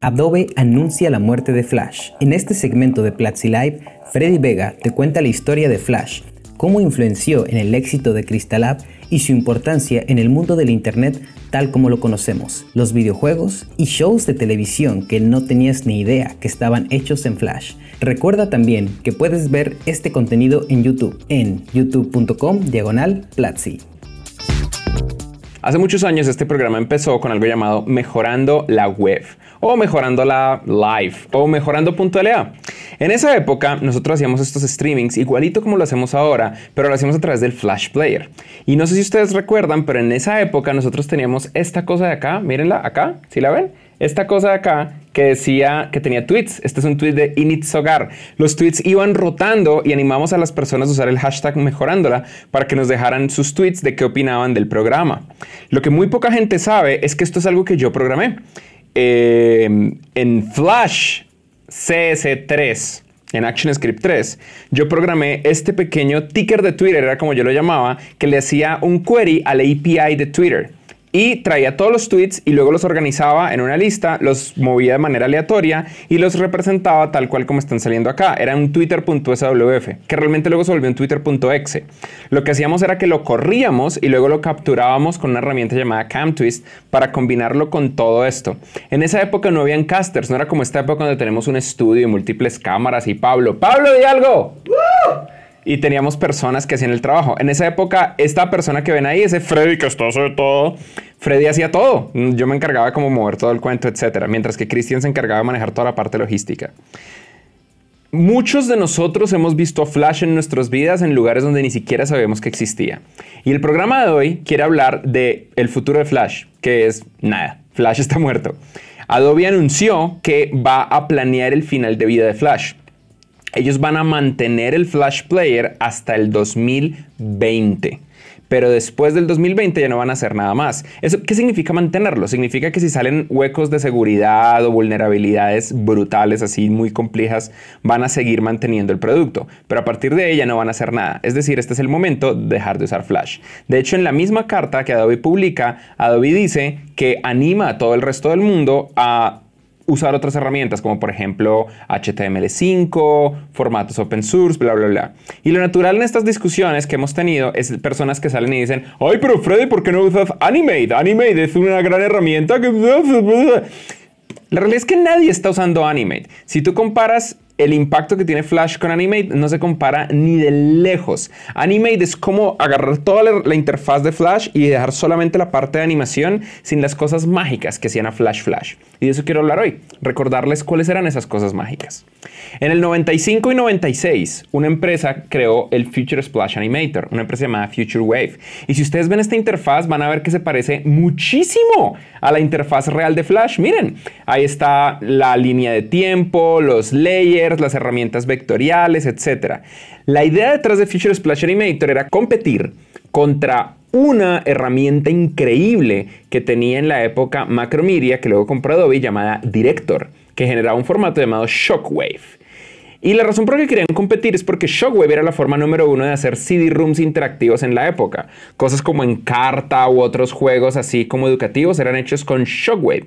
Adobe anuncia la muerte de Flash. En este segmento de Platzi Live, Freddy Vega te cuenta la historia de Flash, cómo influenció en el éxito de Crystal y su importancia en el mundo del Internet tal como lo conocemos, los videojuegos y shows de televisión que no tenías ni idea que estaban hechos en Flash. Recuerda también que puedes ver este contenido en YouTube, en youtube.com diagonal Platzi. Hace muchos años este programa empezó con algo llamado Mejorando la Web o Mejorando la Live o Mejorando.la. En esa época nosotros hacíamos estos streamings igualito como lo hacemos ahora, pero lo hacíamos a través del Flash Player. Y no sé si ustedes recuerdan, pero en esa época nosotros teníamos esta cosa de acá, mírenla acá, ¿sí la ven? esta cosa de acá que decía que tenía tweets. Este es un tweet de Initzogar. Los tweets iban rotando y animamos a las personas a usar el hashtag mejorándola para que nos dejaran sus tweets de qué opinaban del programa. Lo que muy poca gente sabe es que esto es algo que yo programé. Em, en Flash CS3, en ActionScript 3, yo programé este pequeño ticker de Twitter, era como yo lo llamaba, que le hacía un query a la API de Twitter y traía todos los tweets y luego los organizaba en una lista, los movía de manera aleatoria y los representaba tal cual como están saliendo acá. Era un twitter.swf, que realmente luego se volvió un twitter.exe. Lo que hacíamos era que lo corríamos y luego lo capturábamos con una herramienta llamada CamTwist para combinarlo con todo esto. En esa época no habían casters, no era como esta época donde tenemos un estudio y múltiples cámaras y Pablo, Pablo, di algo y teníamos personas que hacían el trabajo. En esa época, esta persona que ven ahí, ese Freddy que está sobre todo, Freddy hacía todo. Yo me encargaba como mover todo el cuento, etcétera, mientras que Christian se encargaba de manejar toda la parte logística. Muchos de nosotros hemos visto Flash en nuestras vidas en lugares donde ni siquiera sabíamos que existía. Y el programa de hoy quiere hablar de el futuro de Flash, que es nada. Flash está muerto. Adobe anunció que va a planear el final de vida de Flash ellos van a mantener el Flash Player hasta el 2020 pero después del 2020 ya no van a hacer nada más. ¿Eso qué significa mantenerlo? Significa que si salen huecos de seguridad o vulnerabilidades brutales, así muy complejas, van a seguir manteniendo el producto, pero a partir de ella no van a hacer nada. Es decir, este es el momento de dejar de usar Flash. De hecho, en la misma carta que Adobe publica, Adobe dice que anima a todo el resto del mundo a usar otras herramientas como por ejemplo HTML5, formatos open source, bla, bla, bla. Y lo natural en estas discusiones que hemos tenido es personas que salen y dicen, ay, pero Freddy, ¿por qué no usas Animate? Animate es una gran herramienta que... La realidad es que nadie está usando Animate. Si tú comparas el impacto que tiene Flash con Animate no se compara ni de lejos. Animate es como agarrar toda la, interfaz de Flash y dejar solamente la parte de animación sin las cosas mágicas que hacían a Flash Flash. Y de eso quiero hablar hoy, recordarles cuáles eran esas cosas mágicas. En el 95 y 96, una empresa creó el Future Splash Animator, una empresa llamada Future Wave. Y si ustedes ven esta interfaz, van a ver que se parece muchísimo a la interfaz real de Flash. Miren, ahí está la línea de tiempo, los layers, las herramientas vectoriales, etc. La idea detrás de Future Splash Animator era competir contra una herramienta increíble que tenía en la época Macromedia, que luego compró Adobe, llamada Director, que generaba un formato llamado Shockwave. Y la razón por la que querían competir es porque Shockwave era la forma número uno de hacer CD-ROOMs interactivos en la época. Cosas como Encarta u otros juegos así como educativos eran hechos con Shockwave.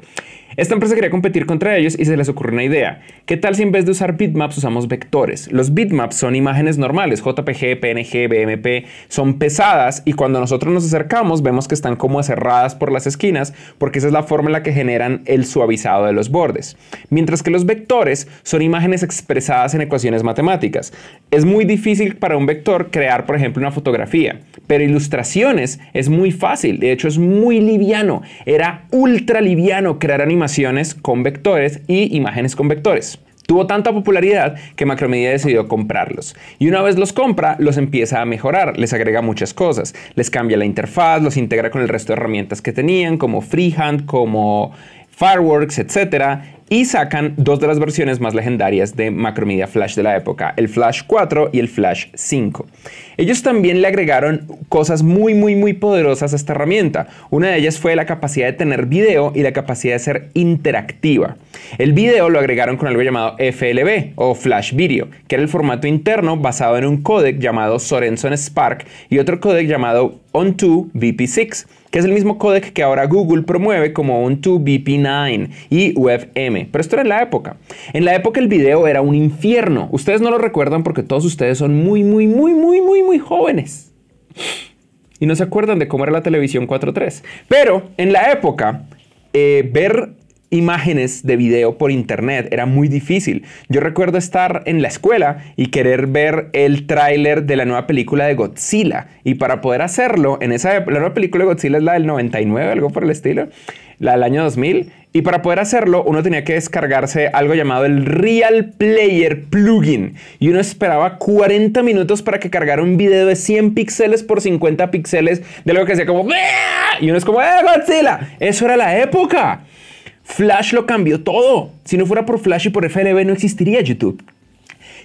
Esta empresa quería competir contra ellos y se les ocurrió una idea. ¿Qué tal si en vez de usar bitmaps usamos vectores? Los bitmaps son imágenes normales, JPG, PNG, BMP, son pesadas y cuando nosotros nos acercamos vemos que están como cerradas por las esquinas porque esa es la forma en la que generan el suavizado de los bordes. Mientras que los vectores son imágenes expresadas en ecuaciones matemáticas. Es muy difícil para un vector crear, por ejemplo, una fotografía, pero ilustraciones es muy fácil, de hecho es muy liviano, era ultra liviano crear animaciones con vectores y imágenes con vectores. Tuvo tanta popularidad que Macromedia decidió comprarlos. Y una vez los compra, los empieza a mejorar, les agrega muchas cosas. Les cambia la interfaz, los integra con el resto de herramientas que tenían, como Freehand, como Fireworks, etc y sacan dos de las versiones más legendarias de Macromedia Flash de la época, el Flash 4 y el Flash 5. Ellos también le agregaron cosas muy muy muy poderosas a esta herramienta. Una de ellas fue la capacidad de tener video y la capacidad de ser interactiva. El video lo agregaron con algo llamado FLV o Flash Video, que era el formato interno basado en un codec llamado Sorenson Spark y otro codec llamado On2 VP6 que es el mismo codec que ahora Google promueve como un 2BP9 y WebM. Pero esto era en la época. En la época el video era un infierno. Ustedes no lo recuerdan porque todos ustedes son muy, muy, muy, muy, muy, muy jóvenes. Y no se acuerdan de cómo era la televisión 4.3. Pero en la época, eh, ver imágenes de video por internet era muy difícil. Yo recuerdo estar en la escuela y querer ver el tráiler de la nueva película de Godzilla. Y para poder hacerlo, en esa la nueva película de Godzilla es la del 99, algo por el estilo, la del año 2000. Y para poder hacerlo, uno tenía que descargarse algo llamado el Real Player Plugin. Y uno esperaba 40 minutos para que cargara un video de 100 píxeles por 50 píxeles de algo que hacía como... Y uno es como... ¡Eh, Godzilla! Eso era la época. Flash lo cambió todo. Si no fuera por Flash y por FLV no existiría YouTube.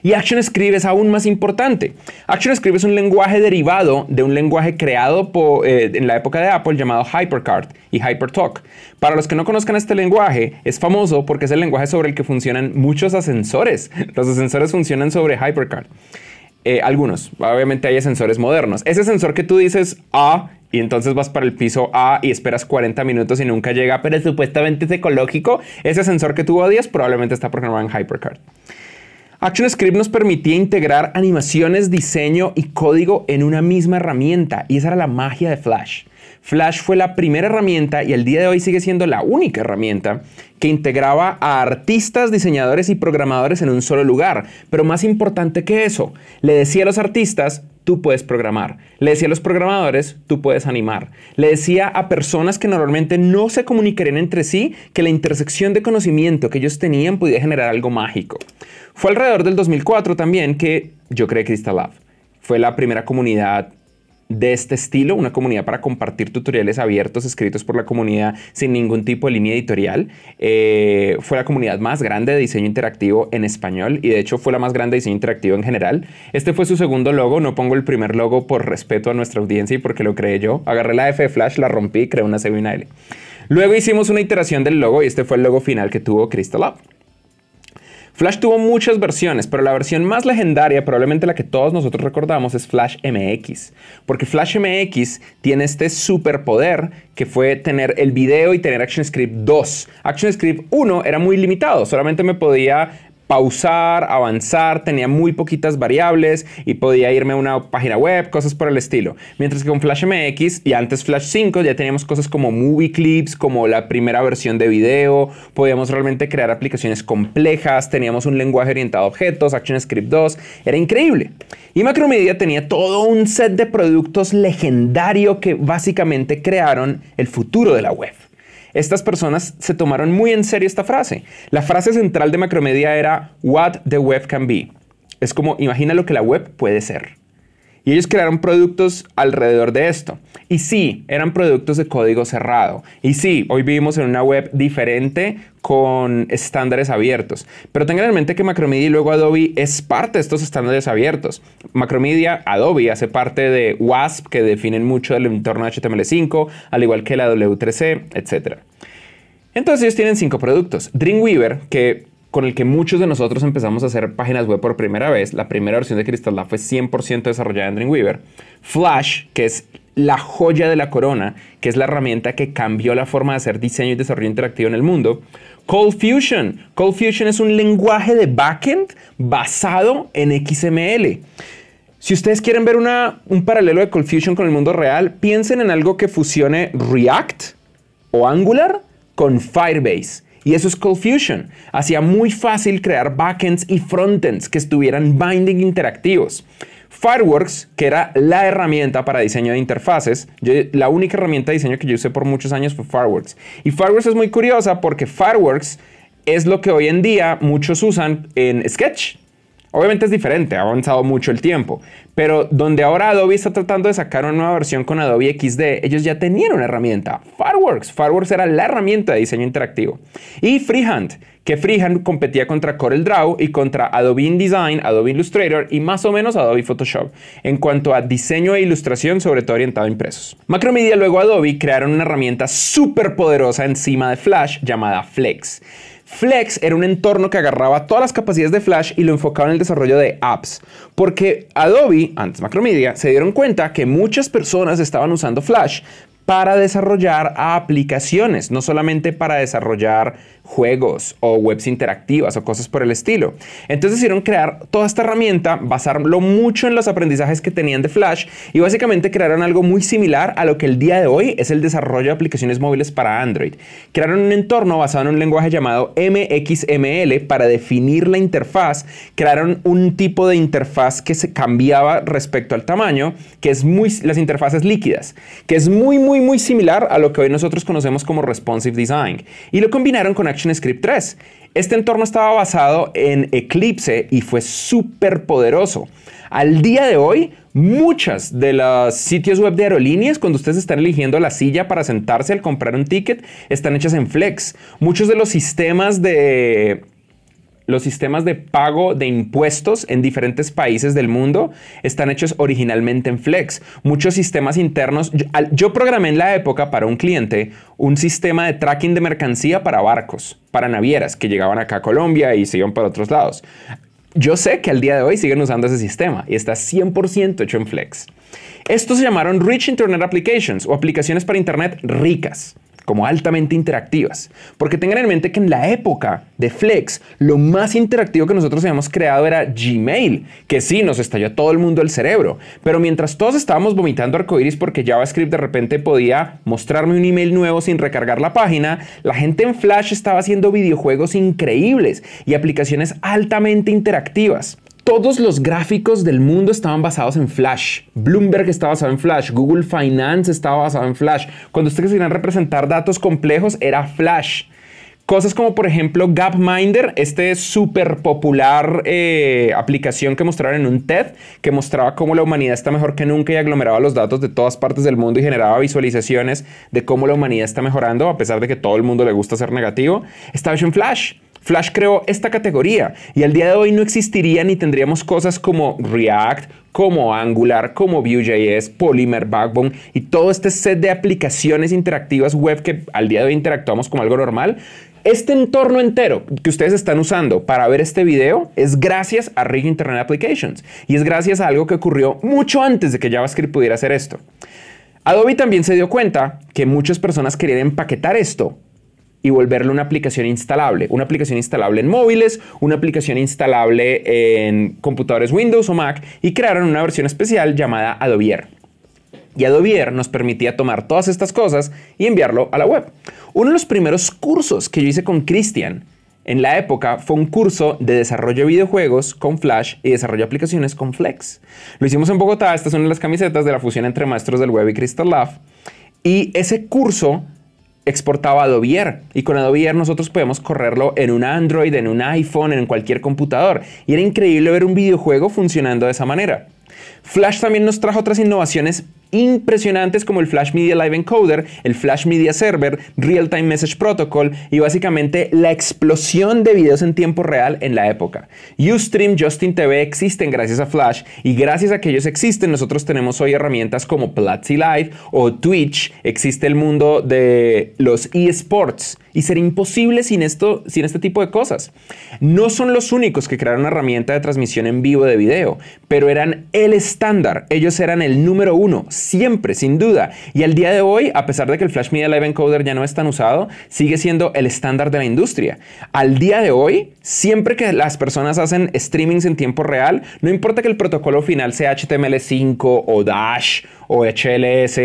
Y ActionScript es aún más importante. ActionScript es un lenguaje derivado de un lenguaje creado eh, en la época de Apple llamado HyperCard y HyperTalk. Para los que no conozcan este lenguaje, es famoso porque es el lenguaje sobre el que funcionan muchos ascensores. Los ascensores funcionan sobre HyperCard. Eh, algunos, obviamente hay ascensores modernos. Ese ascensor que tú dices A y entonces vas para el piso A y esperas 40 minutos y nunca llega, pero supuestamente es ecológico, ese ascensor que tú odias probablemente está programado en HyperCard. ActionScript nos permitía integrar animaciones, diseño y código en una misma herramienta y esa era la magia de Flash. Flash fue la primera herramienta y al día de hoy sigue siendo la única herramienta que integraba a artistas, diseñadores y programadores en un solo lugar. Pero más importante que eso, le decía a los artistas, tú puedes programar. Le decía a los programadores, tú puedes animar. Le decía a personas que normalmente no se comunicarían entre sí que la intersección de conocimiento que ellos tenían podía generar algo mágico. Fue alrededor del 2004 también que yo creé Crystal Lab. Fue la primera comunidad de este estilo, una comunidad para compartir tutoriales abiertos escritos por la comunidad sin ningún tipo de línea editorial. Eh, fue la comunidad más grande de diseño interactivo en español y de hecho fue la más grande de diseño interactivo en general. Este fue su segundo logo, no pongo el primer logo por respeto a nuestra audiencia y porque lo creé yo. Agarré la F de Flash, la rompí y creé una C y L. Luego hicimos una iteración del logo y este fue el logo final que tuvo Crystal Lab. Flash tuvo muchas versiones, pero la versión más legendaria, probablemente la que todos nosotros recordamos, es Flash MX. Porque Flash MX tiene este superpoder que fue tener el video y tener ActionScript 2. ActionScript 1 era muy limitado, solamente me podía pausar, avanzar, tenía muy poquitas variables y podía irme a una página web, cosas por el estilo. Mientras que con Flash MX y antes Flash 5 ya teníamos cosas como movie clips, como la primera versión de video, podíamos realmente crear aplicaciones complejas, teníamos un lenguaje orientado a objetos, ActionScript 2, era increíble. Y Macromedia tenía todo un set de productos legendario que básicamente crearon el futuro de la web. Estas personas se tomaron muy en serio esta frase. La frase central de Macromedia era What the web can be. Es como imagina lo que la web puede ser. Y ellos crearon productos alrededor de esto. Y sí, eran productos de código cerrado. Y sí, hoy vivimos en una web diferente con estándares abiertos. Pero tengan en mente que Macromedia y luego Adobe es parte de estos estándares abiertos. Macromedia, Adobe hace parte de WASP, que definen mucho del entorno HTML5, al igual que la W3C, etc. Entonces ellos tienen cinco productos. Dreamweaver, que con el que muchos de nosotros empezamos a hacer páginas web por primera vez. La primera versión de Crystal Lab fue 100% desarrollada en Dreamweaver. Flash, que es la joya de la corona, que es la herramienta que cambió la forma de hacer diseño y desarrollo interactivo en el mundo. Cold Fusion. Cold Fusion es un lenguaje de backend basado en XML. Si ustedes quieren ver una, un paralelo de Cold Fusion con el mundo real, piensen en algo que fusione React o Angular con Firebase. Y eso es Cold Fusion. Hacía muy fácil crear backends y frontends que estuvieran binding interactivos. Fireworks, que era la herramienta para diseño de interfaces, la única herramienta de diseño que yo usé por muchos años fue Fireworks. Y Fireworks es muy curiosa porque Fireworks es lo que hoy en día muchos usan en Sketch. Obviamente es diferente, ha avanzado mucho el tiempo, pero donde ahora Adobe está tratando de sacar una nueva versión con Adobe XD, ellos ya tenían una herramienta, Fireworks. Fireworks era la herramienta de diseño interactivo. Y Freehand, que Freehand competía contra CorelDRAW y contra Adobe InDesign, Adobe Illustrator y más o menos Adobe Photoshop en cuanto a diseño e ilustración, sobre todo orientado a impresos. Macromedia luego Adobe crearon una herramienta súper poderosa encima de Flash llamada Flex. Flex era un entorno que agarraba todas las capacidades de Flash y lo enfocaba en el desarrollo de apps. Porque Adobe, antes Macromedia, se dieron cuenta que muchas personas estaban usando Flash para desarrollar aplicaciones, no solamente para desarrollar juegos o webs interactivas o cosas por el estilo. Entonces decidieron crear toda esta herramienta, basarlo mucho en los aprendizajes que tenían de Flash y básicamente crearon algo muy similar a lo que el día de hoy es el desarrollo de aplicaciones móviles para Android. Crearon un entorno basado en un lenguaje llamado MXML para definir la interfaz. Crearon un tipo de interfaz que se cambiaba respecto al tamaño, que es muy las interfaces líquidas, que es muy muy muy similar a lo que hoy nosotros conocemos como responsive design y lo combinaron con ActionScript 3. Este entorno estaba basado en Eclipse y fue súper poderoso. Al día de hoy, muchas de los sitios web de aerolíneas, cuando ustedes están eligiendo la silla para sentarse al comprar un ticket, están hechas en Flex. Muchos de los sistemas de los sistemas de pago de impuestos en diferentes países del mundo están hechos originalmente en Flex. Muchos sistemas internos, yo, programé en la época para un cliente un sistema de tracking de mercancía para barcos, para navieras que llegaban acá a Colombia y se iban para otros lados. Yo sé que al día de hoy siguen usando ese sistema y está 100% hecho en Flex. Estos se llamaron Rich Internet Applications o aplicaciones para Internet ricas como altamente interactivas. Porque tengan en mente que en la época de Flex, lo más interactivo que nosotros habíamos creado era Gmail, que sí, nos estalló todo el mundo el cerebro. Pero mientras todos estábamos vomitando arcoiris porque JavaScript de repente podía mostrarme un email nuevo sin recargar la página, la gente en Flash estaba haciendo videojuegos increíbles y aplicaciones altamente interactivas. Todos los gráficos del mundo estaban basados en Flash. Bloomberg estaba basado en Flash. Google Finance estaba basado en Flash. Cuando ustedes querían representar datos complejos, era Flash. Cosas como por ejemplo Gapminder, este súper popular eh, aplicación que mostraron en un TED, que mostraba cómo la humanidad está mejor que nunca y aglomeraba los datos de todas partes del mundo y generaba visualizaciones de cómo la humanidad está mejorando, a pesar de que todo el mundo le gusta ser negativo, estaba hecho en Flash. Flash creó esta categoría y al día de hoy no existiría ni tendríamos cosas como React, como Angular, como Vue.js, Polymer, Backbone y todo este set de aplicaciones interactivas web que al día de hoy interactuamos como algo normal. Este entorno entero que ustedes están usando para ver este video es gracias a Rig Internet Applications y es gracias a algo que ocurrió mucho antes de que JavaScript pudiera hacer esto. Adobe también se dio cuenta que muchas personas querían empaquetar esto y volverlo una aplicación instalable. Una aplicación instalable en móviles, una aplicación instalable en computadores Windows o Mac y crearon una versión especial llamada Adobe Air. Y Adobe Air nos permitía tomar todas estas cosas y enviarlo a la web. Uno de los primeros cursos que yo hice con Christian en la época fue un curso de desarrollo de videojuegos con Flash y desarrollo de aplicaciones con Flex. Lo hicimos en Bogotá, estas son las camisetas de la fusión entre maestros del web y Crystal Lab. Y ese curso exportaba Adobe y con Adobe nosotros podemos correrlo en un Android, en un iPhone, en cualquier computador. Y era increíble ver un videojuego funcionando de esa manera. Flash también nos trajo otras innovaciones impresionantes como el Flash Media Live Encoder, el Flash Media Server, Real Time Message Protocol y básicamente la explosión de videos en tiempo real en la época. Ustream, Justin TV existen gracias a Flash y gracias a que ellos existen nosotros tenemos hoy herramientas como Platzi Live o Twitch, existe el mundo de los eSports y sería imposible sin esto, sin este tipo de cosas. No son los únicos que crearon una herramienta de transmisión en vivo de video, pero eran el estándar. Ellos eran el número uno, siempre, sin duda. Y al día de hoy, a pesar de que el Flash Media Live Encoder ya no es tan usado, sigue siendo el estándar de la industria. Al día de hoy, siempre que las personas hacen streamings en tiempo real, no importa que el protocolo final sea HTML5 o Dash o HLS,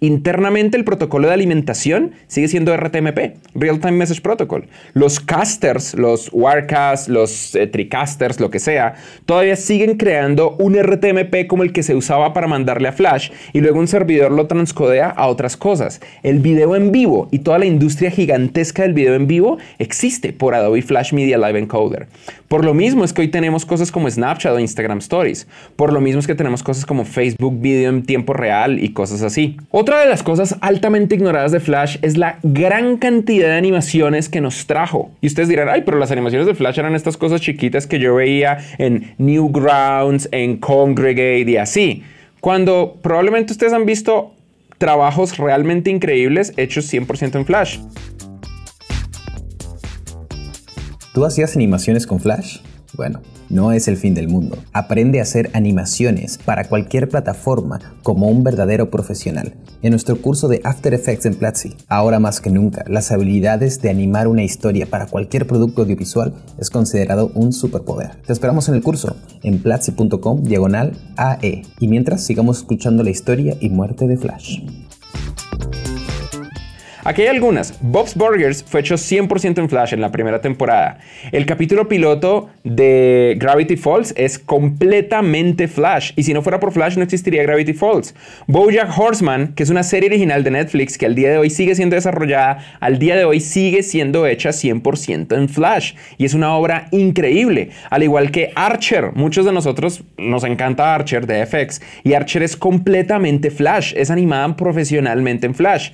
Internamente el protocolo de alimentación sigue siendo RTMP, Real Time Message Protocol. Los casters, los Wirecasts, los eh, Tricasters, lo que sea, todavía siguen creando un RTMP como el que se usaba para mandarle a Flash y luego un servidor lo transcodea a otras cosas. El video en vivo y toda la industria gigantesca del video en vivo existe por Adobe Flash Media Live Encoder. Por lo mismo es que hoy tenemos cosas como Snapchat o Instagram Stories. Por lo mismo es que tenemos cosas como Facebook Video en tiempo real y cosas así. Otra de las cosas altamente ignoradas de Flash es la gran cantidad de animaciones que nos trajo. Y ustedes dirán, ay, pero las animaciones de Flash eran estas cosas chiquitas que yo veía en Newgrounds, en Congregate y así. Cuando probablemente ustedes han visto trabajos realmente increíbles hechos 100% en Flash. ¿Tú hacías animaciones con Flash? Bueno, no es el fin del mundo. Aprende a hacer animaciones para cualquier plataforma como un verdadero profesional. En nuestro curso de After Effects en Platzi, ahora más que nunca, las habilidades de animar una historia para cualquier producto audiovisual es considerado un superpoder. Te esperamos en el curso en platzi.com diagonal AE. Y mientras sigamos escuchando la historia y muerte de Flash. Aquí hay algunas. Bob's Burgers fue hecho 100% en Flash en la primera temporada. El capítulo piloto de Gravity Falls es completamente Flash. Y si no fuera por Flash no existiría Gravity Falls. Bojack Horseman, que es una serie original de Netflix que al día de hoy sigue siendo desarrollada, al día de hoy sigue siendo hecha 100% en Flash. Y es una obra increíble. Al igual que Archer. Muchos de nosotros nos encanta Archer de FX. Y Archer es completamente Flash. Es animada profesionalmente en Flash.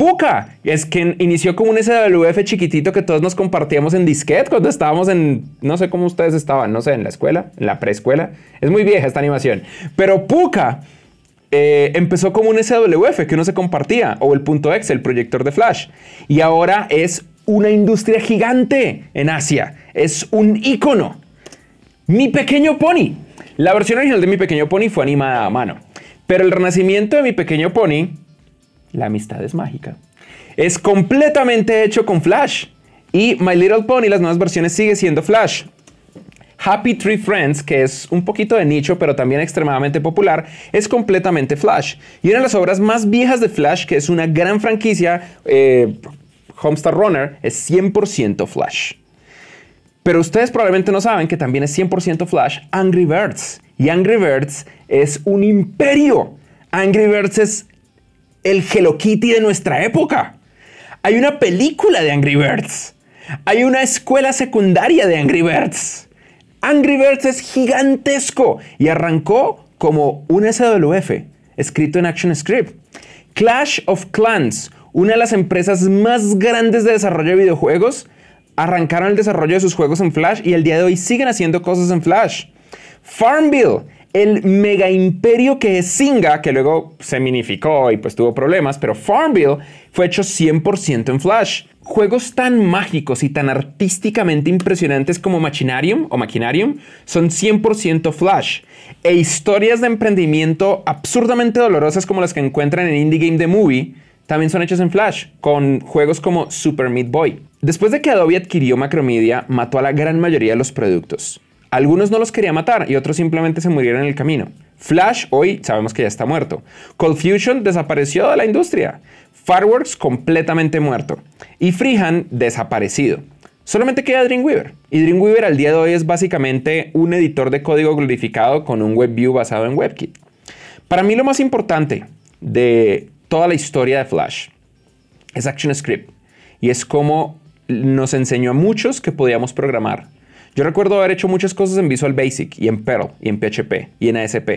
Puka, es que inició como un SWF chiquitito que todos nos compartíamos en disquete cuando estábamos en, no sé cómo ustedes estaban, no sé, en la escuela, en la preescuela. Es muy vieja esta animación. Pero Puka eh, empezó como un SWF que uno se compartía, o el punto X, el proyector de Flash. Y ahora es una industria gigante en Asia. Es un icono. Mi pequeño pony. La versión original de Mi pequeño pony fue animada a mano. Pero el renacimiento de Mi pequeño pony la amistad es mágica. Es completamente hecho con Flash. Y My Little Pony, las nuevas versiones, sigue siendo Flash. Happy Tree Friends, que es un poquito de nicho, pero también extremadamente popular, es completamente Flash. Y una de las obras más viejas de Flash, que es una gran franquicia, eh, Homestar Runner, es 100% Flash. Pero ustedes probablemente no saben que también es 100% Flash Angry Birds. Y Angry Birds es un imperio. Angry Birds es el Hello Kitty de nuestra época. Hay una película de Angry Birds. Hay una escuela secundaria de Angry Birds. Angry Birds es gigantesco y arrancó como un SWF, escrito en ActionScript. Clash of Clans, una de las empresas más grandes de desarrollo de videojuegos, arrancaron el desarrollo de sus juegos en Flash y el día de hoy siguen haciendo cosas en Flash. Farmville el mega imperio que es Singa, que luego se minificó y pues tuvo problemas, pero Farmville fue hecho 100% en Flash. Juegos tan mágicos y tan artísticamente impresionantes como Machinarium o Machinarium son 100% Flash. E historias de emprendimiento absurdamente dolorosas como las que encuentran en Indie Game The Movie también son hechas en Flash, con juegos como Super Meat Boy. Después de que Adobe adquirió Macromedia, mató a la gran mayoría de los productos. Algunos no los quería matar y otros simplemente se murieron en el camino. Flash hoy sabemos que ya está muerto. Cold Fusion desapareció de la industria. Fireworks completamente muerto. Y Freehand desaparecido. Solamente queda Dreamweaver. Y Dreamweaver al día de hoy es básicamente un editor de código glorificado con un WebView basado en WebKit. Para mí lo más importante de toda la historia de Flash es ActionScript. Y es como nos enseñó a muchos que podíamos programar yo recuerdo haber hecho muchas cosas en Visual Basic y en Perl y en PHP y en ASP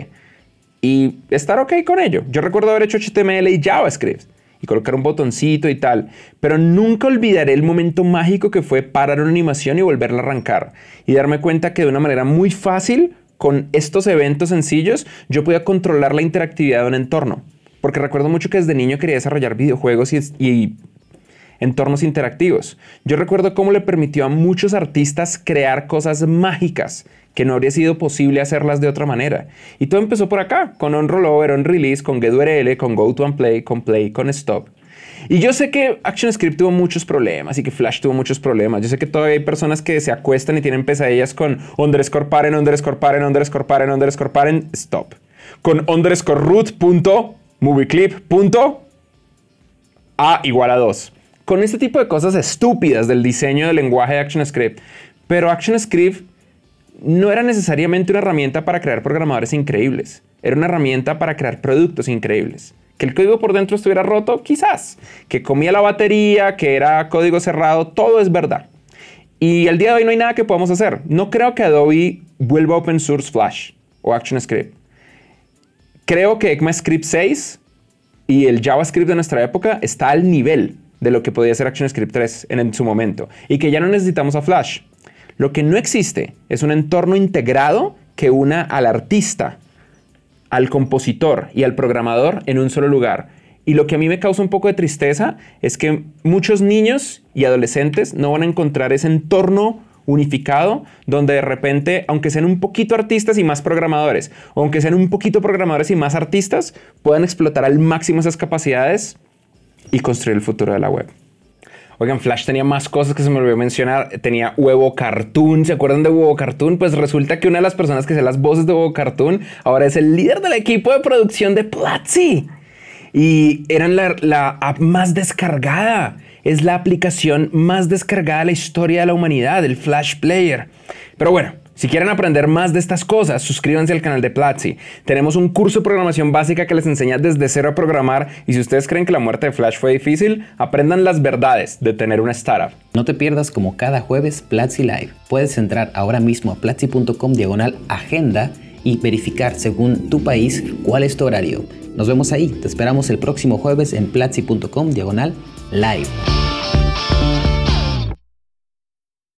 y estar ok con ello. Yo recuerdo haber hecho HTML y JavaScript y colocar un botoncito y tal, pero nunca olvidaré el momento mágico que fue parar una animación y volverla a arrancar y darme cuenta que de una manera muy fácil con estos eventos sencillos yo podía controlar la interactividad de un entorno. Porque recuerdo mucho que desde niño quería desarrollar videojuegos y, y entornos interactivos. Yo recuerdo cómo le permitió a muchos artistas crear cosas mágicas que no habría sido posible hacerlas de otra manera. Y todo empezó por acá, con on rollover, on release, con GetURL, con go to and con play, con stop. Y yo sé que ActionScript tuvo muchos problemas y que Flash tuvo muchos problemas. Yo sé que todavía hay personas que se acuestan y tienen pesadillas con underscore paren, underscore paren, underscore paren, underscore paren, stop. Con underscore root punto clip punto a igual a 2 con este tipo de cosas estúpidas del diseño del lenguaje de ActionScript. Pero ActionScript no era necesariamente una herramienta para crear programadores increíbles. Era una herramienta para crear productos increíbles. Que el código por dentro estuviera roto, quizás. Que comía la batería, que era código cerrado, todo es verdad. Y al día de hoy no hay nada que podamos hacer. No creo que Adobe vuelva a open source Flash o ActionScript. Creo que ECMAScript 6 y el JavaScript de nuestra época está al nivel de lo que podía ser ActionScript 3 en, su momento y que ya no necesitamos a Flash. Lo que no existe es un entorno integrado que una al artista, al compositor y al programador en un solo lugar. Y lo que a mí me causa un poco de tristeza es que muchos niños y adolescentes no van a encontrar ese entorno unificado donde de repente, aunque sean un poquito artistas y más programadores, o aunque sean un poquito programadores y más artistas, puedan explotar al máximo esas capacidades y construir el futuro de la web. Oigan, Flash tenía más cosas que se me olvidó mencionar. Tenía Huevo Cartoon. ¿Se acuerdan de Huevo Cartoon? Pues resulta que una de las personas que hace las voces de Huevo Cartoon ahora es el líder del equipo de producción de Platzi. Y eran la, la app más descargada. Es la aplicación más descargada de la historia de la humanidad, el Flash Player. Pero bueno, si quieren aprender más de estas cosas, suscríbanse al canal de Platzi. Tenemos un curso de programación básica que les enseña desde cero a programar y si ustedes creen que la muerte de Flash fue difícil, aprendan las verdades de tener una startup. No te pierdas como cada jueves Platzi Live. Puedes entrar ahora mismo a platzi.com diagonal agenda y verificar según tu país cuál es tu horario. Nos vemos ahí. Te esperamos el próximo jueves en platzi.com diagonal live.